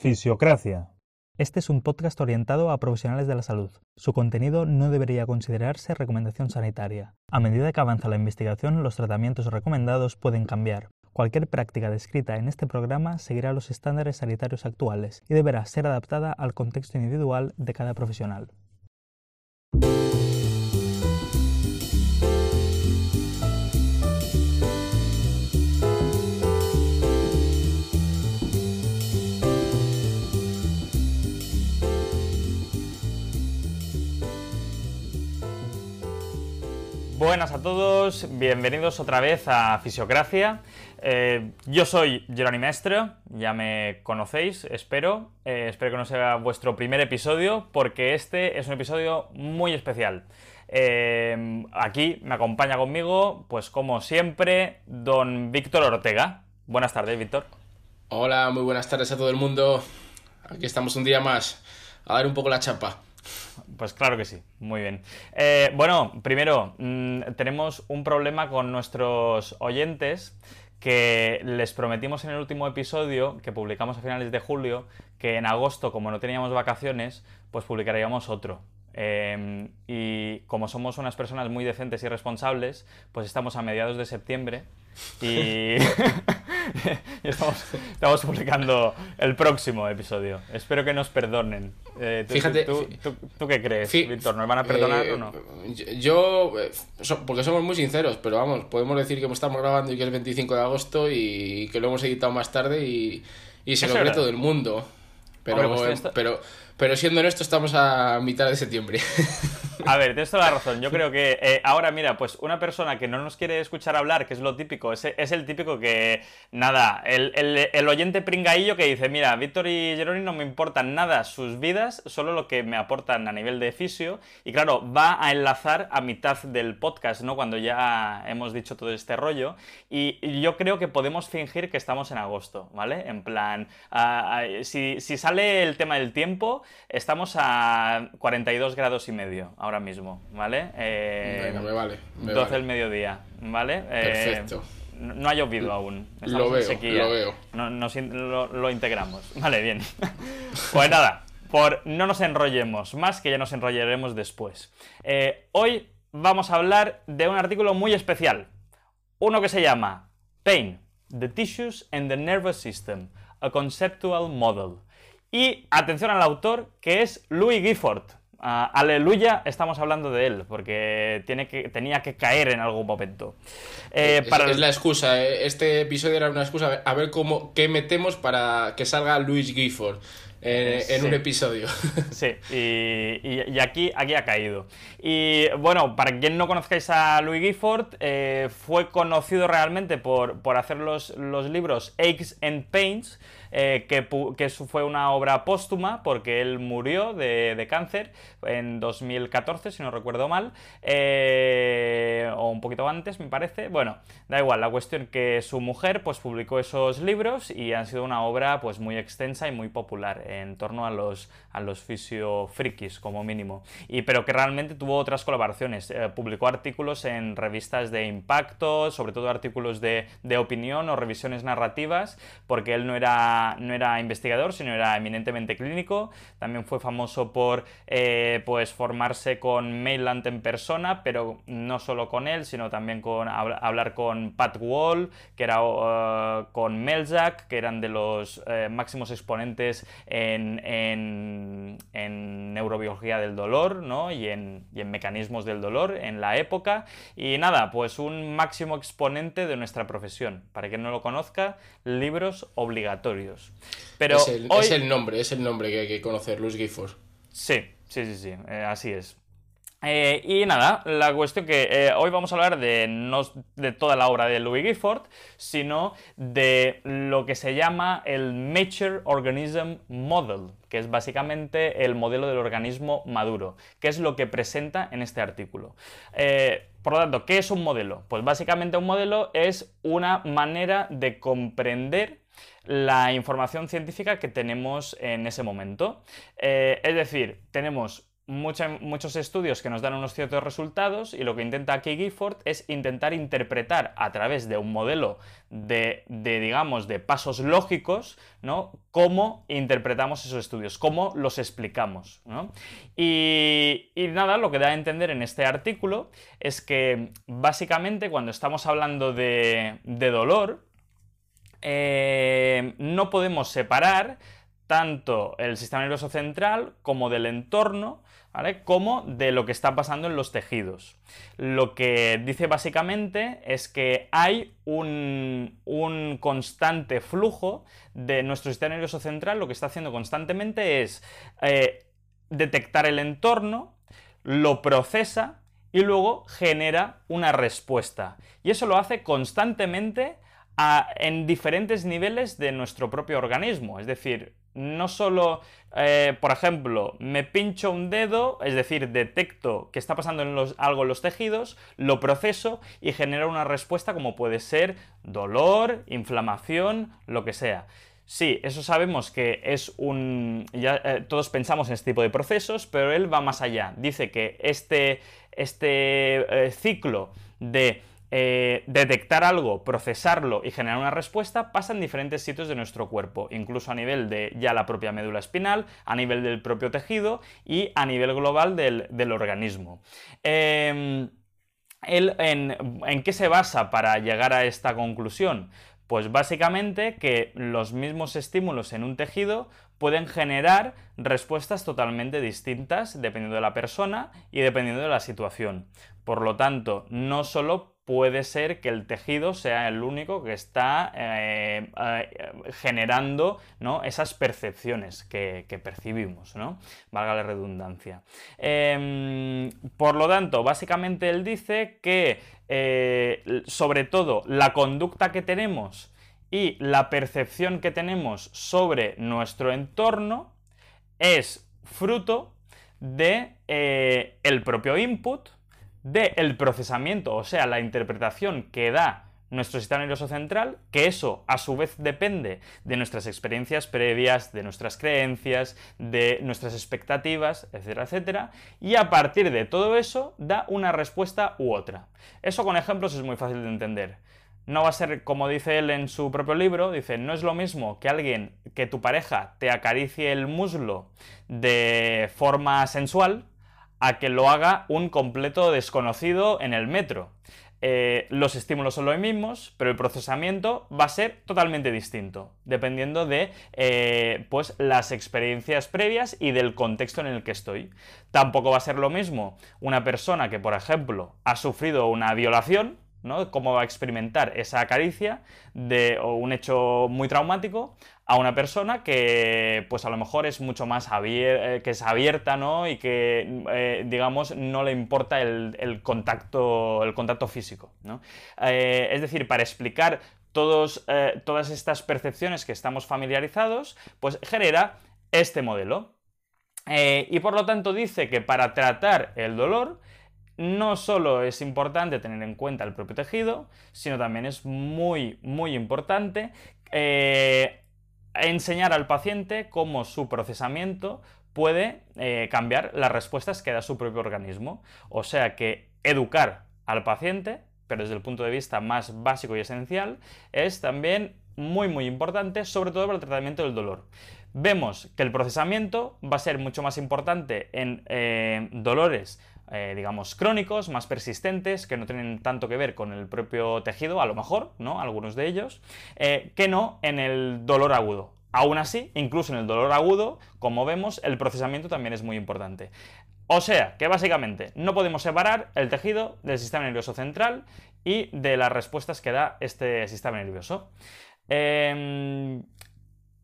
Fisiocracia. Este es un podcast orientado a profesionales de la salud. Su contenido no debería considerarse recomendación sanitaria. A medida que avanza la investigación, los tratamientos recomendados pueden cambiar. Cualquier práctica descrita en este programa seguirá los estándares sanitarios actuales y deberá ser adaptada al contexto individual de cada profesional. Buenas a todos, bienvenidos otra vez a Fisiocracia. Eh, yo soy Geroni Mestre, ya me conocéis, espero. Eh, espero que no sea vuestro primer episodio, porque este es un episodio muy especial. Eh, aquí me acompaña conmigo, pues como siempre, don Víctor Ortega. Buenas tardes, Víctor. Hola, muy buenas tardes a todo el mundo. Aquí estamos un día más a dar un poco la chapa. Pues claro que sí, muy bien. Eh, bueno, primero, mm, tenemos un problema con nuestros oyentes que les prometimos en el último episodio que publicamos a finales de julio que en agosto, como no teníamos vacaciones, pues publicaríamos otro. Em, y como somos unas personas muy decentes y responsables, pues estamos a mediados de septiembre y, estamos, publicando el próximo episodio. Espero que nos perdonen. Eh, Fíjate, tú, qué crees, Víctor? ¿Nos van a perdonar o no? Eh, yo, eh, porque somos muy sinceros, pero vamos, podemos decir que estamos grabando y que es el 25 de agosto y que lo hemos editado más tarde y, y se lo cree todo el mundo. Pero, pues pero, pero siendo honesto, estamos a mitad de septiembre. A ver, tienes toda la razón. Yo creo que eh, ahora, mira, pues una persona que no nos quiere escuchar hablar, que es lo típico, es, es el típico que, nada, el, el, oyente pringaillo que dice, mira, Víctor y Jeroni no me importan nada sus vidas, solo lo que me aportan a nivel de fisio. Y claro, va a enlazar a mitad del podcast, ¿no? Cuando ya hemos dicho todo este rollo. Y, yo creo que podemos fingir que estamos en agosto, ¿vale? En plan, si, si sale el tema del tiempo, estamos a 42 grados y medio ahora mismo, ¿vale? Eh, me vale. 12 del mediodía, ¿vale? Eh, Perfecto. no ha llovido aún. lo veo, lo veo. lo, integramos. Vale, bien. pues nada, por no nos enrollemos más, que ya nos enrollaremos después. Eh, hoy vamos a hablar de un artículo muy especial. Uno que se llama Pain, the Tissues and the Nervous System, a Conceptual Model. Y atención al autor, que es Louis Gifford. Ah, aleluya, estamos hablando de él, porque tiene que, tenía que caer en algún momento. Eh, es, la excusa, eh. este episodio era una excusa a ver cómo, qué metemos para que salga Louis Gifford. Eh, en un episodio. Sí, y, aquí, aquí ha caído. Y bueno, para quien no conozcáis a Louis Gifford, fue conocido realmente por, por hacer los, los libros Aches and Pains, eh, que, fue una obra póstuma porque él murió de, cáncer en 2014, si no recuerdo mal, eh, o un poquito antes, me parece. Bueno, da igual, la cuestión que su mujer pues publicó esos libros y han sido una obra pues muy extensa y muy popular en torno a los, a los fisiofrikis, como mínimo. Y, pero que realmente tuvo otras colaboraciones. Eh, publicó artículos en revistas de impacto, sobre todo artículos de, de opinión o revisiones narrativas, porque él no era no era investigador, sino era eminentemente clínico. También fue famoso por eh, pues formarse con Mainland en persona, pero no solo con él, sino también con hablar con Pat Wall, que era uh, con Melzack, que eran de los eh, máximos exponentes en, en, neurobiología del dolor ¿no? y, en, y en mecanismos del dolor en la época. Y nada, pues un máximo exponente de nuestra profesión. Para quien no lo conozca, libros obligatorios. Pero es el, nombre, es el nombre que hay que conocer, Louis Gifford. Sí, sí, sí, sí, eh, así es. Eh, y nada, la cuestión que eh, hoy vamos a hablar de no de toda la obra de Louis Gifford, sino de lo que se llama el Mature Organism Model, que es básicamente el modelo del organismo maduro, que es lo que presenta en este artículo. por lo tanto, ¿qué es un modelo? Pues básicamente un modelo es una manera de comprender la información científica que tenemos en ese momento. Eh, es decir, tenemos muchos estudios que nos dan unos ciertos resultados y lo que intenta aquí Gifford es intentar interpretar a través de un modelo de, digamos, de pasos lógicos, ¿no? Cómo interpretamos esos estudios, cómo los explicamos, y, nada, lo que da a entender en este artículo es que básicamente cuando estamos hablando de, dolor, eh, no podemos separar tanto el sistema nervioso central como del entorno, como de lo que está pasando en los tejidos. Lo que dice básicamente es que hay un, constante flujo de nuestro sistema nervioso central, lo que está haciendo constantemente es eh, detectar el entorno, lo procesa y luego genera una respuesta. Y eso lo hace constantemente en diferentes niveles de nuestro propio organismo. Es decir, no solo, eh, por ejemplo, me pincho un dedo, es decir, detecto que está pasando algo en los tejidos, lo proceso y genera una respuesta como puede ser dolor, inflamación, lo que sea. Sí, eso sabemos que es un... Ya, eh, todos pensamos en este tipo de procesos, pero él va más allá. Dice que este, este eh, ciclo de eh, detectar algo, procesarlo y generar una respuesta pasa en diferentes sitios de nuestro cuerpo, incluso a nivel de ya la propia médula espinal, a nivel del propio tejido y a nivel global del, organismo. Em, en, qué se basa para llegar a esta conclusión? Pues básicamente que los mismos estímulos en un tejido pueden generar respuestas totalmente distintas dependiendo de la persona y dependiendo de la situación. Por lo tanto, no solo puede ser que el tejido sea el único que está eh, eh, generando esas percepciones que, percibimos, valga la redundancia. Em, por lo tanto, básicamente él dice que eh, sobre todo la conducta que tenemos y la percepción que tenemos sobre nuestro entorno es fruto de el propio input, del procesamiento, o sea, la interpretación que da nuestro sistema nervioso central, que eso a su vez depende de nuestras experiencias previas, de nuestras creencias, de nuestras expectativas, etcétera, etcétera, y a partir de todo eso da una respuesta u otra. Eso con ejemplos es muy fácil de entender. No va a ser como dice él en su propio libro, dice, no es lo mismo que alguien, que tu pareja te acaricie el muslo de forma sensual, a que lo haga un completo desconocido en el metro. Eh, los estímulos son los mismos, pero el procesamiento va a ser totalmente distinto, dependiendo de eh, pues, las experiencias previas y del contexto en el que estoy. Tampoco va a ser lo mismo una persona que, por ejemplo, ha sufrido una violación, Cómo va a experimentar esa caricia de un hecho muy traumático a una persona que, pues a lo mejor es mucho más eh, que es abierta, ¿no? Y que, eh, digamos, no le importa el, contacto, el contacto físico, eh, es decir, para explicar todos, todas estas percepciones que estamos familiarizados, pues genera este modelo. y por lo tanto dice que para tratar el dolor, no solo es importante tener en cuenta el propio tejido, sino también es muy, muy importante eh, enseñar al paciente cómo su procesamiento puede eh, cambiar las respuestas que da su propio organismo. O sea que educar al paciente, pero desde el punto de vista más básico y esencial, es también muy muy importante, sobre todo para el tratamiento del dolor. Vemos que el procesamiento va a ser mucho más importante en eh, dolores eh, digamos, crónicos, más persistentes, que no tienen tanto que ver con el propio tejido, a lo mejor, ¿no? Algunos de ellos, eh, que no en el dolor agudo. Aún así, incluso en el dolor agudo, como vemos, el procesamiento también es muy importante. O sea, que básicamente no podemos separar el tejido del sistema nervioso central y de las respuestas que da este sistema nervioso. Em,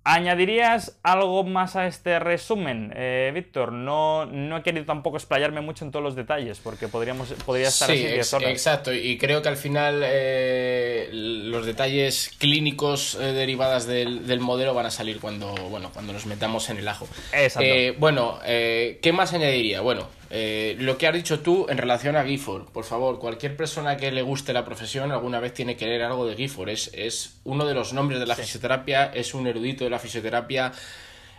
¿Añadirías algo más a este resumen, eh, Víctor? No, no he querido tampoco explayarme mucho en todos los detalles, porque podríamos, podría estar así 10 horas. Exacto, y creo que al final eh, los detalles clínicos eh, derivadas del, modelo van a salir cuando, bueno, cuando nos metamos en el ajo. Exacto. bueno, ¿qué más añadiría? Bueno, eh, lo que has dicho tú en relación a Gifford, por favor, cualquier persona que le guste la profesión alguna vez tiene que leer algo de Gifford. Es, es uno de los nombres de la fisioterapia, es un erudito de la fisioterapia.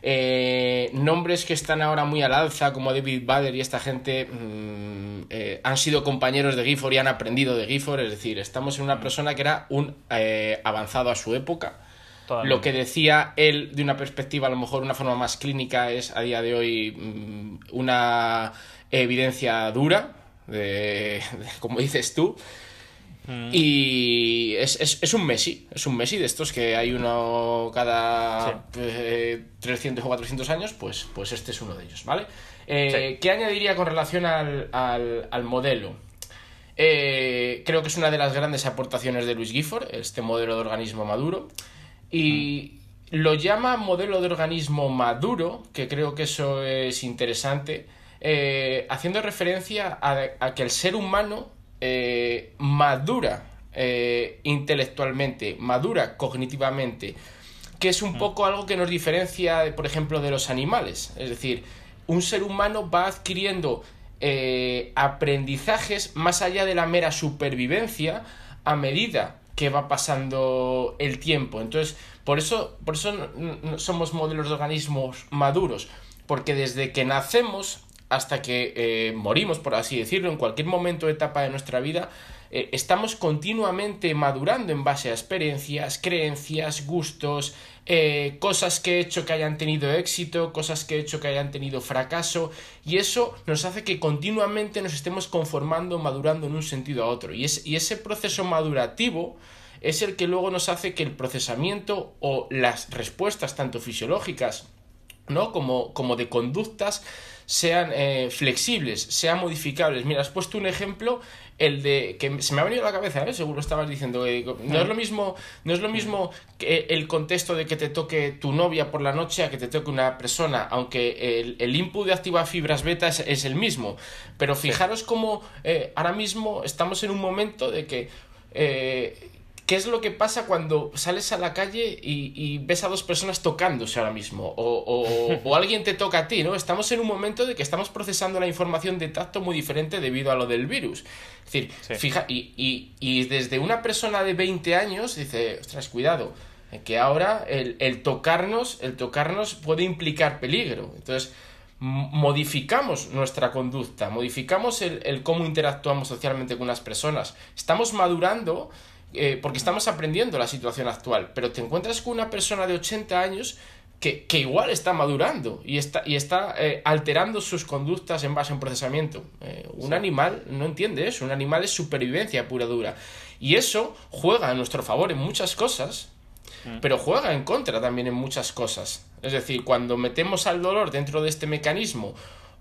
Eh, nombres que están ahora muy al alza, como David Bader y esta gente, mm, eh, han sido compañeros de Gifford y han aprendido de Gifford. Es decir, estamos en una persona que era un eh, avanzado a su época. Lo que decía él de una perspectiva, a lo mejor una forma más clínica, es a día de hoy mm, una evidencia dura, de, como dices tú. Mm. Y es, es, un Messi, es un Messi de estos que hay uno cada 300 o 400 años, pues, pues este es uno de ellos, ¿vale? Eh, ¿Qué añadiría con relación al, al, modelo? Eh, creo que es una de las grandes aportaciones de Luis Gifford, este modelo de organismo maduro. Y mm. lo llama modelo de organismo maduro, que creo que eso es interesante, eh, haciendo referencia a que el ser humano eh, madura eh, intelectualmente, madura cognitivamente, que es un mm. poco algo que nos diferencia, por ejemplo, de los animales. Es decir, un ser humano va adquiriendo eh, aprendizajes más allá de la mera supervivencia a medida que va pasando el tiempo. Entonces, por eso, por eso somos modelos de organismos maduros, porque desde que nacemos hasta que eh, morimos, por así decirlo, en cualquier momento o etapa de nuestra vida, eh, estamos continuamente madurando en base a experiencias, creencias, gustos, eh, cosas que he hecho que hayan tenido éxito, cosas que he hecho que hayan tenido fracaso, y eso nos hace que continuamente nos estemos conformando, madurando en un sentido a otro. Y, y ese proceso madurativo es el que luego nos hace que el procesamiento o las respuestas, tanto fisiológicas, ¿no? como, como de conductas, sean eh, flexibles, sean modificables. Mira, has puesto un ejemplo, el de que se me ha venido a la cabeza, ¿eh? seguro estabas diciendo, no es lo mismo, no es lo mismo que el contexto de que te toque tu novia por la noche a que te toque una persona, aunque el, el input de activa fibras beta es, el mismo. Pero fijaros cómo eh, ahora mismo estamos en un momento de que eh, ¿Qué es lo que pasa cuando sales a la calle y, ves a dos personas tocándose ahora mismo? O, alguien te toca a ti, ¿no? Estamos en un momento de que estamos procesando la información de tacto muy diferente debido a lo del virus. Es decir, fija, y, desde una persona de 20 años dice, ostras, cuidado, eh, que ahora el, tocarnos, el tocarnos puede implicar peligro. Entonces, modificamos nuestra conducta, modificamos el, el cómo interactuamos socialmente con las personas. Estamos madurando eh, porque estamos aprendiendo la situación actual, pero te encuentras con una persona de 80 años que, igual está madurando y está, y está eh, alterando sus conductas en base a un procesamiento. Eh, un animal no entiende eso, un animal es supervivencia pura dura. Y eso juega a nuestro favor en muchas cosas, mm. pero juega en contra también en muchas cosas. Es decir, cuando metemos al dolor dentro de este mecanismo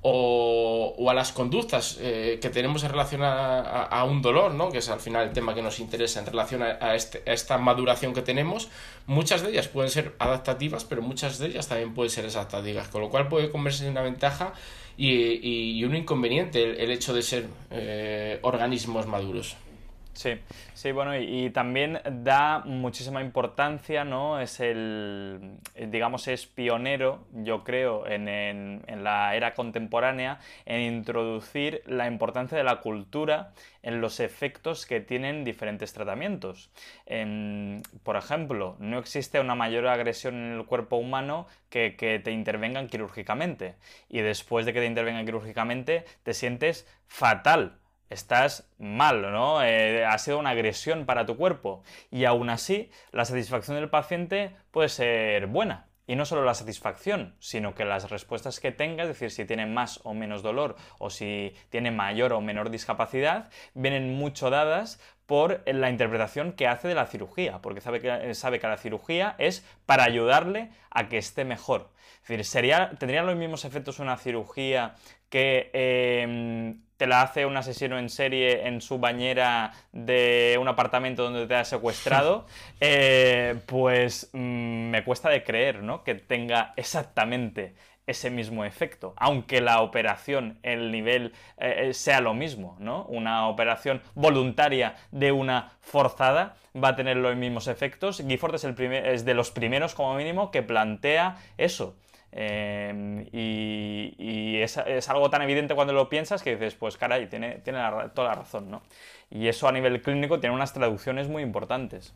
o, a las conductas eh, que tenemos en relación a, un dolor, ¿no? que es al final el tema que nos interesa en relación a, este, esta maduración que tenemos, muchas de ellas pueden ser adaptativas, pero muchas de ellas también pueden ser exaltativas, con lo cual puede convertirse en una ventaja y, un inconveniente el, hecho de ser eh, organismos maduros. Sí, sí, bueno, y, también da muchísima importancia, ¿no? Es el, digamos, es pionero, yo creo, en, en, la era contemporánea, en introducir la importancia de la cultura en los efectos que tienen diferentes tratamientos. por ejemplo, no existe una mayor agresión en el cuerpo humano que, que te intervengan quirúrgicamente. Y después de que te intervengan quirúrgicamente, te sientes fatal estás mal, ¿no? Eh, ha sido una agresión para tu cuerpo. Y aún así, la satisfacción del paciente puede ser buena. Y no solo la satisfacción, sino que las respuestas que tenga, es decir, si tiene más o menos dolor o si tiene mayor o menor discapacidad, vienen mucho dadas por la interpretación que hace de la cirugía, porque sabe que, sabe que la cirugía es para ayudarle a que esté mejor. Es decir, sería, ¿tendría los mismos efectos una cirugía que em, te la hace un asesino en serie en su bañera de un apartamento donde te ha secuestrado, eh, pues mm, me cuesta de creer, ¿no? Que tenga exactamente ese mismo efecto, aunque la operación, el nivel eh, eh, sea lo mismo, ¿no? Una operación voluntaria de una forzada va a tener los mismos efectos. Gifford es, el es de los primeros, como mínimo, que plantea eso. Em, y, es, algo tan evidente cuando lo piensas que dices, pues caray, tiene, tiene toda la razón, ¿no? Y eso a nivel clínico tiene unas traducciones muy importantes.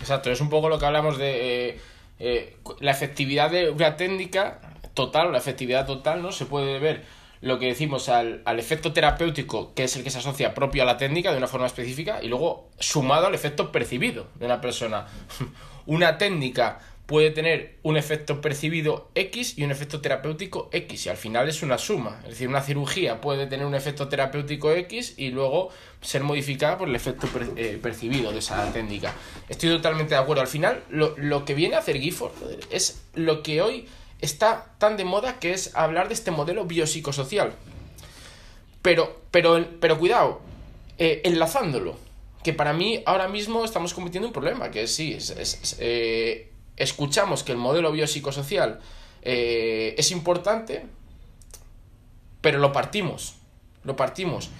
Exacto, es un poco lo que hablamos de... Eh, eh, la efectividad de una técnica total, la efectividad total, ¿no? Se puede ver lo que decimos al, al, efecto terapéutico, que es el que se asocia propio a la técnica de una forma específica, y luego sumado al efecto percibido de una persona. una técnica puede tener un efecto percibido X y un efecto terapéutico X, y al final es una suma. Es decir, una cirugía puede tener un efecto terapéutico X y luego ser modificada por el efecto eh, percibido de esa técnica. Estoy totalmente de acuerdo. Al final, lo, lo que viene a hacer Gifford es lo que hoy está tan de moda que es hablar de este modelo biopsicosocial. Pero, pero, pero cuidado, eh, enlazándolo, que para mí ahora mismo estamos cometiendo un problema, que sí, es, eh, escuchamos que el modelo biopsicosocial eh, es importante, pero lo partimos, lo partimos.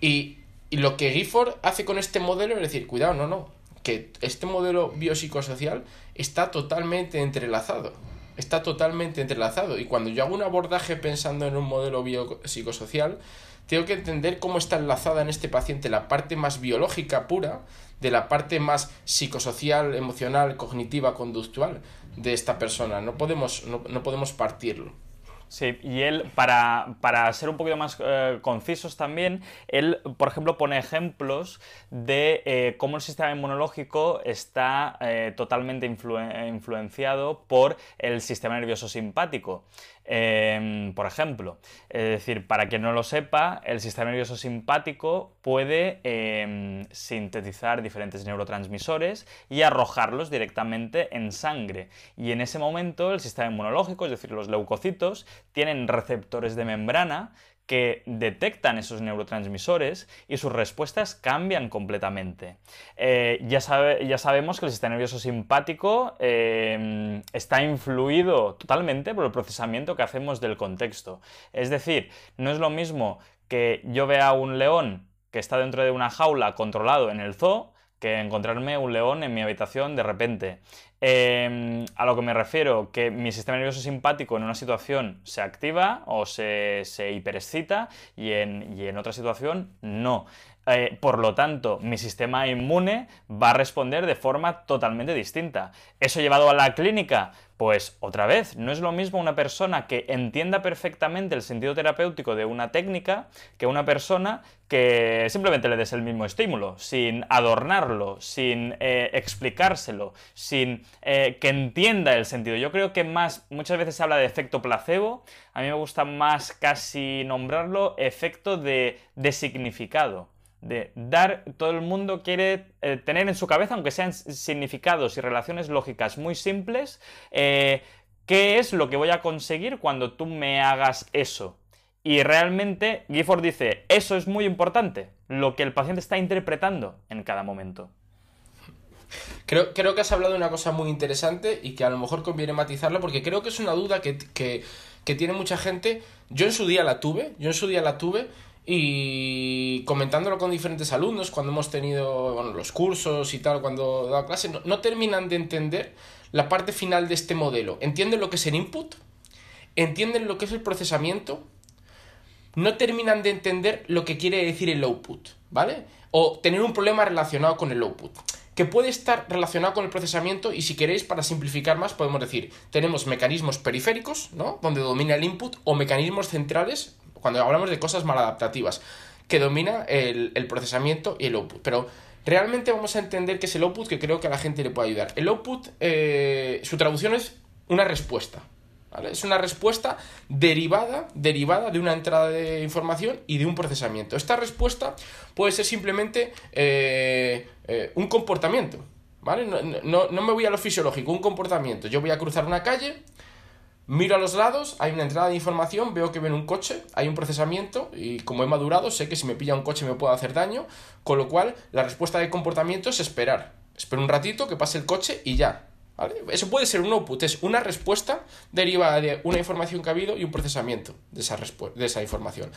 Y, y lo que Gifford hace con este modelo es decir, cuidado, no, no, que este modelo biopsicosocial está totalmente entrelazado está totalmente entrelazado. Y cuando yo hago un abordaje pensando en un modelo biopsicosocial, tengo que entender cómo está enlazada en este paciente la parte más biológica pura de la parte más psicosocial, emocional, cognitiva, conductual de esta persona. No podemos, no, no podemos partirlo. Sí, y él, para, para ser un poquito más eh, concisos también, él, por ejemplo, pone ejemplos de eh, cómo el sistema inmunológico está eh, totalmente influenciado por el sistema nervioso simpático. Em, por ejemplo, es decir, para quien no lo sepa, el sistema nervioso simpático puede em, sintetizar diferentes neurotransmisores y arrojarlos directamente en sangre. Y en ese momento el sistema inmunológico, es decir, los leucocitos, tienen receptores de membrana que detectan esos neurotransmisores y sus respuestas cambian completamente. Eh, ya, sabemos que el sistema nervioso simpático eh, está influido totalmente por el procesamiento que hacemos del contexto. Es decir, no es lo mismo que yo vea un león que está dentro de una jaula controlado en el zoo que encontrarme un león en mi habitación de repente. Em, a lo que me refiero, que mi sistema nervioso simpático en una situación se activa o se, se hiperexcita y en, y en otra situación no. Eh, por lo tanto, mi sistema inmune va a responder de forma totalmente distinta. ¿Eso llevado a la clínica? Pues otra vez, no es lo mismo una persona que entienda perfectamente el sentido terapéutico de una técnica que una persona que simplemente le des el mismo estímulo, sin adornarlo, sin eh, explicárselo, sin eh, que entienda el sentido. Yo creo que más, muchas veces se habla de efecto placebo, a mí me gusta más casi nombrarlo efecto de, de significado de dar, todo el mundo quiere eh, tener en su cabeza, aunque sean significados y relaciones lógicas muy simples, eh, qué es lo que voy a conseguir cuando tú me hagas eso. Y realmente Gifford dice, eso es muy importante, lo que el paciente está interpretando en cada momento. Creo, creo que has hablado de una cosa muy interesante y que a lo mejor conviene matizarlo porque creo que es una duda que, que, que tiene mucha gente. Yo en su día la tuve, yo en su día la tuve y comentándolo con diferentes alumnos cuando hemos tenido los cursos y tal, cuando dado clase, no, terminan de entender la parte final de este modelo. Entienden lo que es el input, entienden lo que es el procesamiento, no terminan de entender lo que quiere decir el output, ¿vale? O tener un problema relacionado con el output que puede estar relacionado con el procesamiento y si queréis para simplificar más podemos decir tenemos mecanismos periféricos, ¿no? Donde domina el input o mecanismos centrales cuando hablamos de cosas maladaptativas, que domina el, procesamiento y el output. Pero realmente vamos a entender qué es el output, que creo que a la gente le puede ayudar. El output, eh, su traducción es una respuesta. Es una respuesta derivada, derivada de una entrada de información y de un procesamiento. Esta respuesta puede ser simplemente eh, eh, un comportamiento. ¿Vale? no, me voy a lo fisiológico, un comportamiento. Yo voy a cruzar una calle, Miro a los lados, hay una entrada de información, veo que viene un coche, hay un procesamiento y como he madurado sé que si me pilla un coche me puede hacer daño, con lo cual la respuesta de comportamiento es esperar. Espero un ratito que pase el coche y ya. Eso puede ser un output, es una respuesta derivada de una información que ha habido y un procesamiento de esa, de esa información.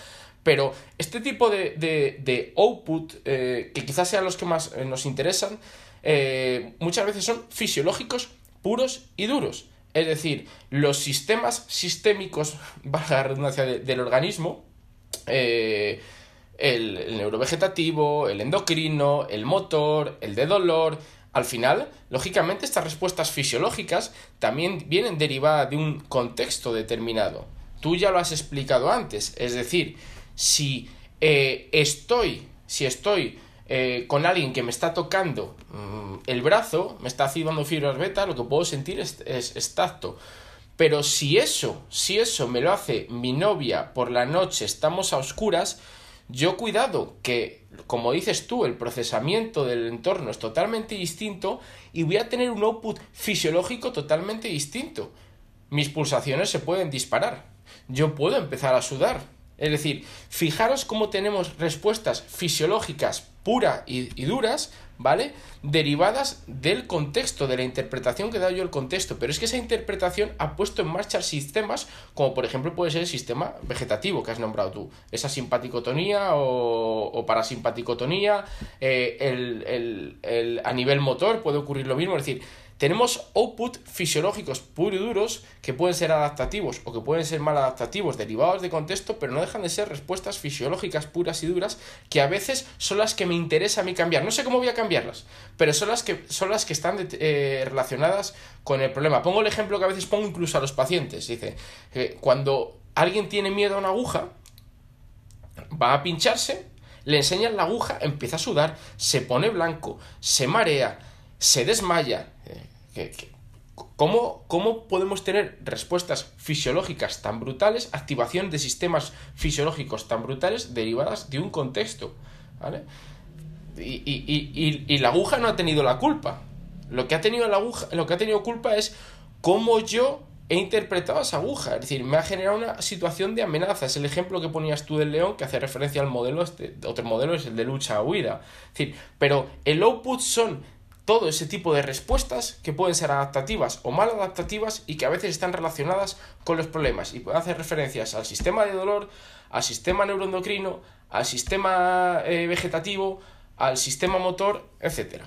Pero este tipo de, de, output, eh, que quizás sean los que más eh, nos interesan, eh, muchas veces son fisiológicos, puros y duros. Es decir, los sistemas sistémicos, baja la redundancia, del organismo, eh, el, neurovegetativo, el endocrino, el motor, el de dolor, al final, lógicamente, estas respuestas fisiológicas también vienen derivadas de un contexto determinado. Tú ya lo has explicado antes, es decir, si eh, estoy, si estoy eh, con alguien que me está tocando mm, el brazo, me está activando fibras beta, lo que puedo sentir es, es, tacto. Pero si eso, si eso me lo hace mi novia por la noche, estamos a oscuras, yo cuidado que, como dices tú, el procesamiento del entorno es totalmente distinto y voy a tener un output fisiológico totalmente distinto. Mis pulsaciones se pueden disparar. Yo puedo empezar a sudar. Es decir, fijaros cómo tenemos respuestas fisiológicas puras y, duras, ¿vale? Derivadas del contexto, de la interpretación que he dado yo el contexto. Pero es que esa interpretación ha puesto en marcha sistemas, como por ejemplo puede ser el sistema vegetativo que has nombrado tú. Esa simpaticotonía o, parasimpaticotonía, eh, el, a nivel motor puede ocurrir lo mismo. Es decir, tenemos output fisiológicos puros y duros que pueden ser adaptativos o que pueden ser mal adaptativos derivados de contexto, pero no dejan de ser respuestas fisiológicas puras y duras que a veces son las que me interesa a mí cambiar. No sé cómo voy a cambiarlas, pero son las que, son las que están eh, relacionadas con el problema. Pongo el ejemplo que a veces pongo incluso a los pacientes. Dice, que cuando alguien tiene miedo a una aguja, va a pincharse, le enseñan la aguja, empieza a sudar, se pone blanco, se marea, se desmaya. Eh, ¿Cómo, ¿Cómo, podemos tener respuestas fisiológicas tan brutales, activación de sistemas fisiológicos tan brutales derivadas de un contexto? ¿vale? Y, y, y, la aguja no ha tenido la culpa. Lo que ha tenido la aguja, lo que ha tenido culpa es cómo yo he interpretado esa aguja. Es decir, me ha generado una situación de amenaza. Es el ejemplo que ponías tú del león que hace referencia al modelo, este, otro modelo es el de lucha-huida. Es decir, pero el output son todo ese tipo de respuestas que pueden ser adaptativas o mal adaptativas y que a veces están relacionadas con los problemas y pueden hacer referencias al sistema de dolor, al sistema neuroendocrino, al sistema eh, vegetativo, al sistema motor, etcétera.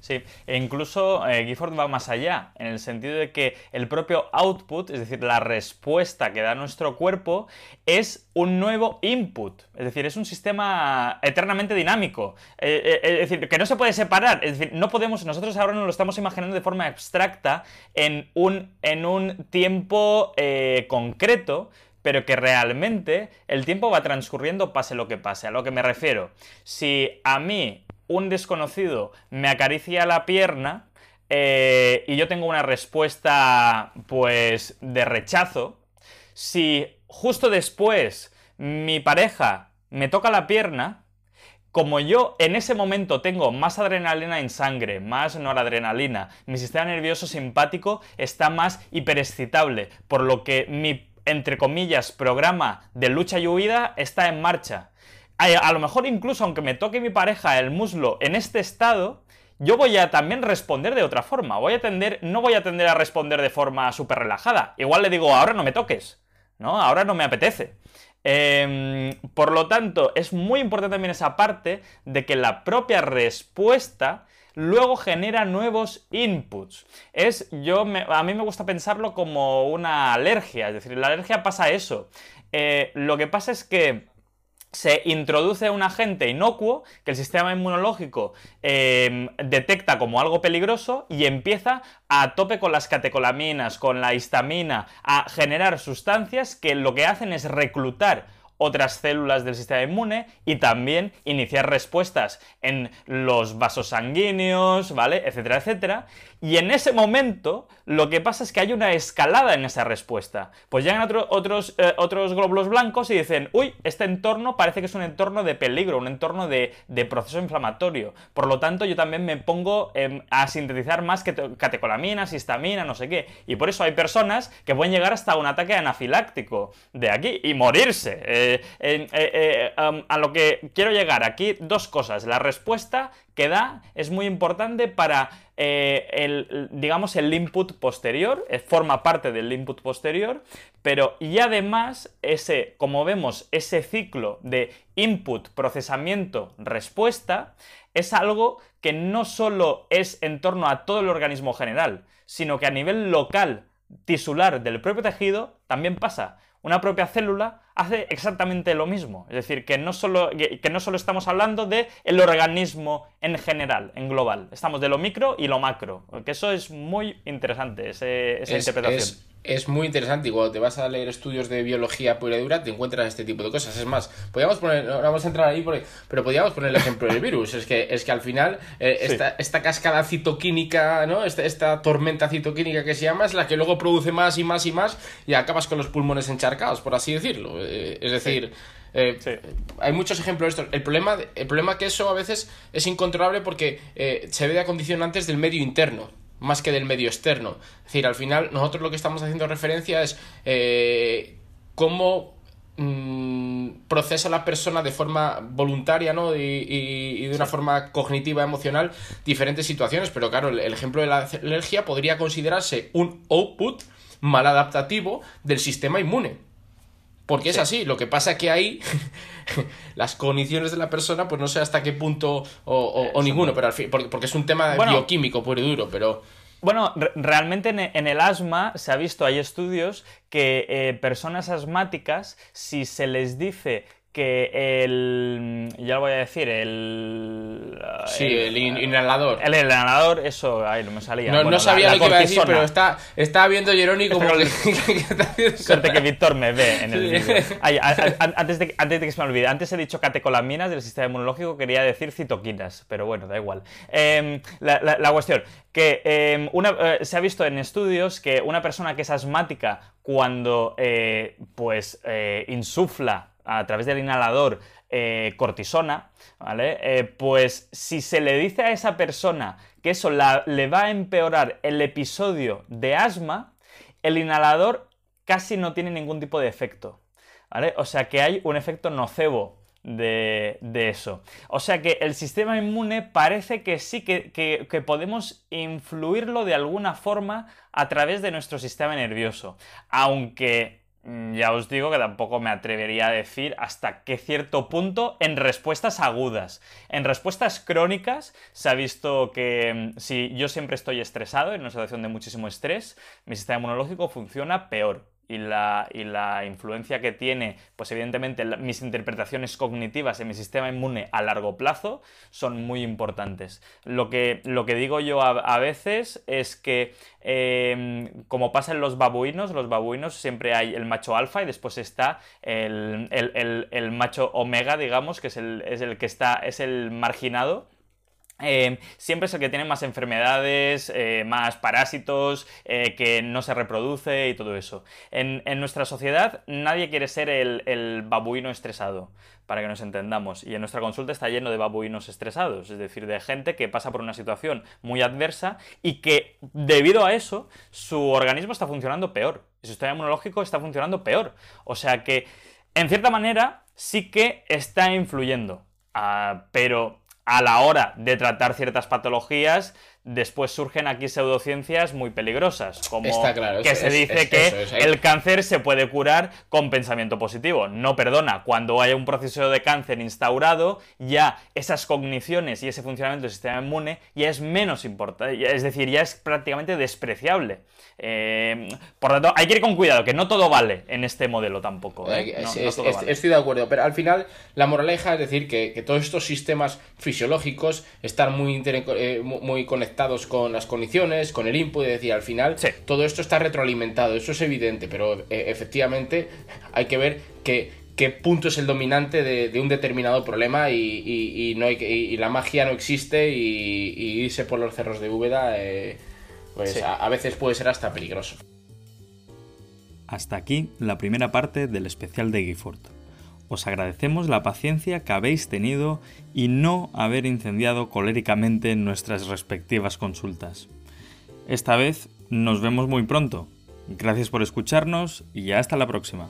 Sí, e incluso eh, Gifford va más allá, en el sentido de que el propio output, es decir, la respuesta que da nuestro cuerpo, es un nuevo input. Es decir, es un sistema eternamente dinámico. Eh, eh, es decir, que no se puede separar. Es decir, no podemos, nosotros ahora nos lo estamos imaginando de forma abstracta en un, en un tiempo concreto, pero que realmente el tiempo va transcurriendo pase lo que pase. A lo que me refiero, si a mí un desconocido me acaricia la pierna eh, y yo tengo una respuesta, pues, de rechazo, si justo después mi pareja me toca la pierna, como yo en ese momento tengo más adrenalina en sangre, más noradrenalina, mi sistema nervioso simpático está más hiperexcitable, por lo que mi, entre comillas, programa de lucha y huida está en marcha a, lo mejor incluso aunque me toque mi pareja el muslo en este estado, yo voy a también responder de otra forma. Voy a tender, no voy a tender a responder de forma súper relajada. Igual le digo, ahora no me toques, ¿no? Ahora no me apetece. Em, por lo tanto, es muy importante también esa parte de que la propia respuesta luego genera nuevos inputs. Es, yo a mí me gusta pensarlo como una alergia, es decir, la alergia pasa eso. Eh, lo que pasa es que se introduce un agente inocuo que el sistema inmunológico em, detecta como algo peligroso y empieza a tope con las catecolaminas, con la histamina, a generar sustancias que lo que hacen es reclutar otras células del sistema inmune y también iniciar respuestas en los vasos sanguíneos, ¿vale? Etcétera, etcétera. Y en ese momento lo que pasa es que hay una escalada en esa respuesta. Pues llegan otros, eh, otros glóbulos blancos y dicen, uy, este entorno parece que es un entorno de peligro, un entorno de, proceso inflamatorio. Por lo tanto, yo también me pongo em, a sintetizar más catecolaminas, histamina, no sé qué. Y por eso hay personas que pueden llegar hasta un ataque anafiláctico de aquí y morirse. Eh, eh, a lo que quiero llegar aquí, dos cosas. La respuesta que da es muy importante para eh, el, digamos, el input posterior, eh, forma parte del input posterior, pero y además ese, como vemos, ese ciclo de input, procesamiento, respuesta, es algo que no solo es en torno a todo el organismo general, sino que a nivel local, tisular del propio tejido, también pasa. Una propia célula hace exactamente lo mismo. Es decir, que no solo, que, no solo estamos hablando del el organismo en general, en global. Estamos de lo micro y lo macro. Que eso es muy interesante, esa interpretación es muy interesante y cuando te vas a leer estudios de biología pura y dura te encuentras este tipo de cosas. Es más, podríamos poner, no vamos a entrar ahí, pero podríamos poner el ejemplo del virus. Es que, es que al final eh, esta, cascada citoquímica, ¿no? Esta, esta tormenta citoquínica que se llama es la que luego produce más y más y más y acabas con los pulmones encharcados, por así decirlo. Eh, es decir... Eh, hay muchos ejemplos de esto. El problema, el problema que eso a veces es incontrolable porque se ve de acondicionantes del medio interno más que del medio externo. Es decir, al final nosotros lo que estamos haciendo referencia es eh, cómo mm, procesa la persona de forma voluntaria ¿no? y, de una forma cognitiva, emocional, diferentes situaciones. Pero claro, el, ejemplo de la alergia podría considerarse un output maladaptativo del sistema inmune. Porque es así, lo que pasa que ahí las cogniciones de la persona, pues no sé hasta qué punto o, ninguno, pero al fin, porque, es un tema bioquímico puro y duro, pero... Bueno, realmente en, el asma se ha visto, hay estudios que eh, personas asmáticas, si se les dice que el. Ya lo voy a decir, el. Sí, el, inhalador. El inhalador, eso, ahí no me salía. No, sabía lo que iba a decir, pero está, estaba viendo Jeroni como. Que, Suerte que Víctor me ve en el vídeo. antes, de, antes de que se me olvide, antes he dicho catecolaminas del sistema inmunológico, quería decir citoquinas, pero bueno, da igual. Em, la, cuestión, que em, una, eh, se ha visto en estudios que una persona que es asmática, cuando eh, pues eh, insufla a través del inhalador eh, cortisona, ¿vale? Eh, pues si se le dice a esa persona que eso le va a empeorar el episodio de asma, el inhalador casi no tiene ningún tipo de efecto, ¿vale? O sea que hay un efecto nocebo de, eso. O sea que el sistema inmune parece que sí que, que, podemos influirlo de alguna forma a través de nuestro sistema nervioso. Aunque ya os digo que tampoco me atrevería a decir hasta qué cierto punto en respuestas agudas. En respuestas crónicas se ha visto que mm, si yo siempre estoy estresado, en una situación de muchísimo estrés, mi sistema inmunológico funciona peor y la, y la influencia que tiene, pues evidentemente mis interpretaciones cognitivas en mi sistema inmune a largo plazo son muy importantes. Lo que, lo que digo yo a, veces es que, em, como pasa en los babuinos, los babuinos siempre hay el macho alfa y después está el, el macho omega, digamos, que es el, es el que está, es el marginado eh, siempre es el que tiene más enfermedades, eh, más parásitos, eh, que no se reproduce y todo eso. En, nuestra sociedad nadie quiere ser el, babuino estresado, para que nos entendamos. Y en nuestra consulta está lleno de babuinos estresados, es decir, de gente que pasa por una situación muy adversa y que debido a eso su organismo está funcionando peor. Su sistema inmunológico está funcionando peor. O sea que, en cierta manera, sí que está influyendo. Ah, pero a la hora de tratar ciertas patologías, después surgen aquí pseudociencias muy peligrosas, como que se dice que el cáncer se puede curar con pensamiento positivo. No perdona, cuando hay un proceso de cáncer instaurado, ya esas cogniciones y ese funcionamiento del sistema inmune ya es menos importante, es decir, ya es prácticamente despreciable. Eh, por lo tanto, hay que ir con cuidado, que no todo vale en este modelo tampoco. ¿eh? estoy de acuerdo, pero al final la moraleja es decir que, todos estos sistemas fisiológicos están muy, eh, muy conectados con las condiciones, con el input, es decir, al final todo esto está retroalimentado, eso es evidente, pero eh, efectivamente hay que ver que qué punto es el dominante de, un determinado problema y, no hay, la magia no existe y, irse por los cerros de Úbeda eh, pues a, veces puede ser hasta peligroso. Hasta aquí la primera parte del especial de Gifford. Os agradecemos la paciencia que habéis tenido y no haber incendiado coléricamente nuestras respectivas consultas. Esta vez nos vemos muy pronto. Gracias por escucharnos y hasta la próxima.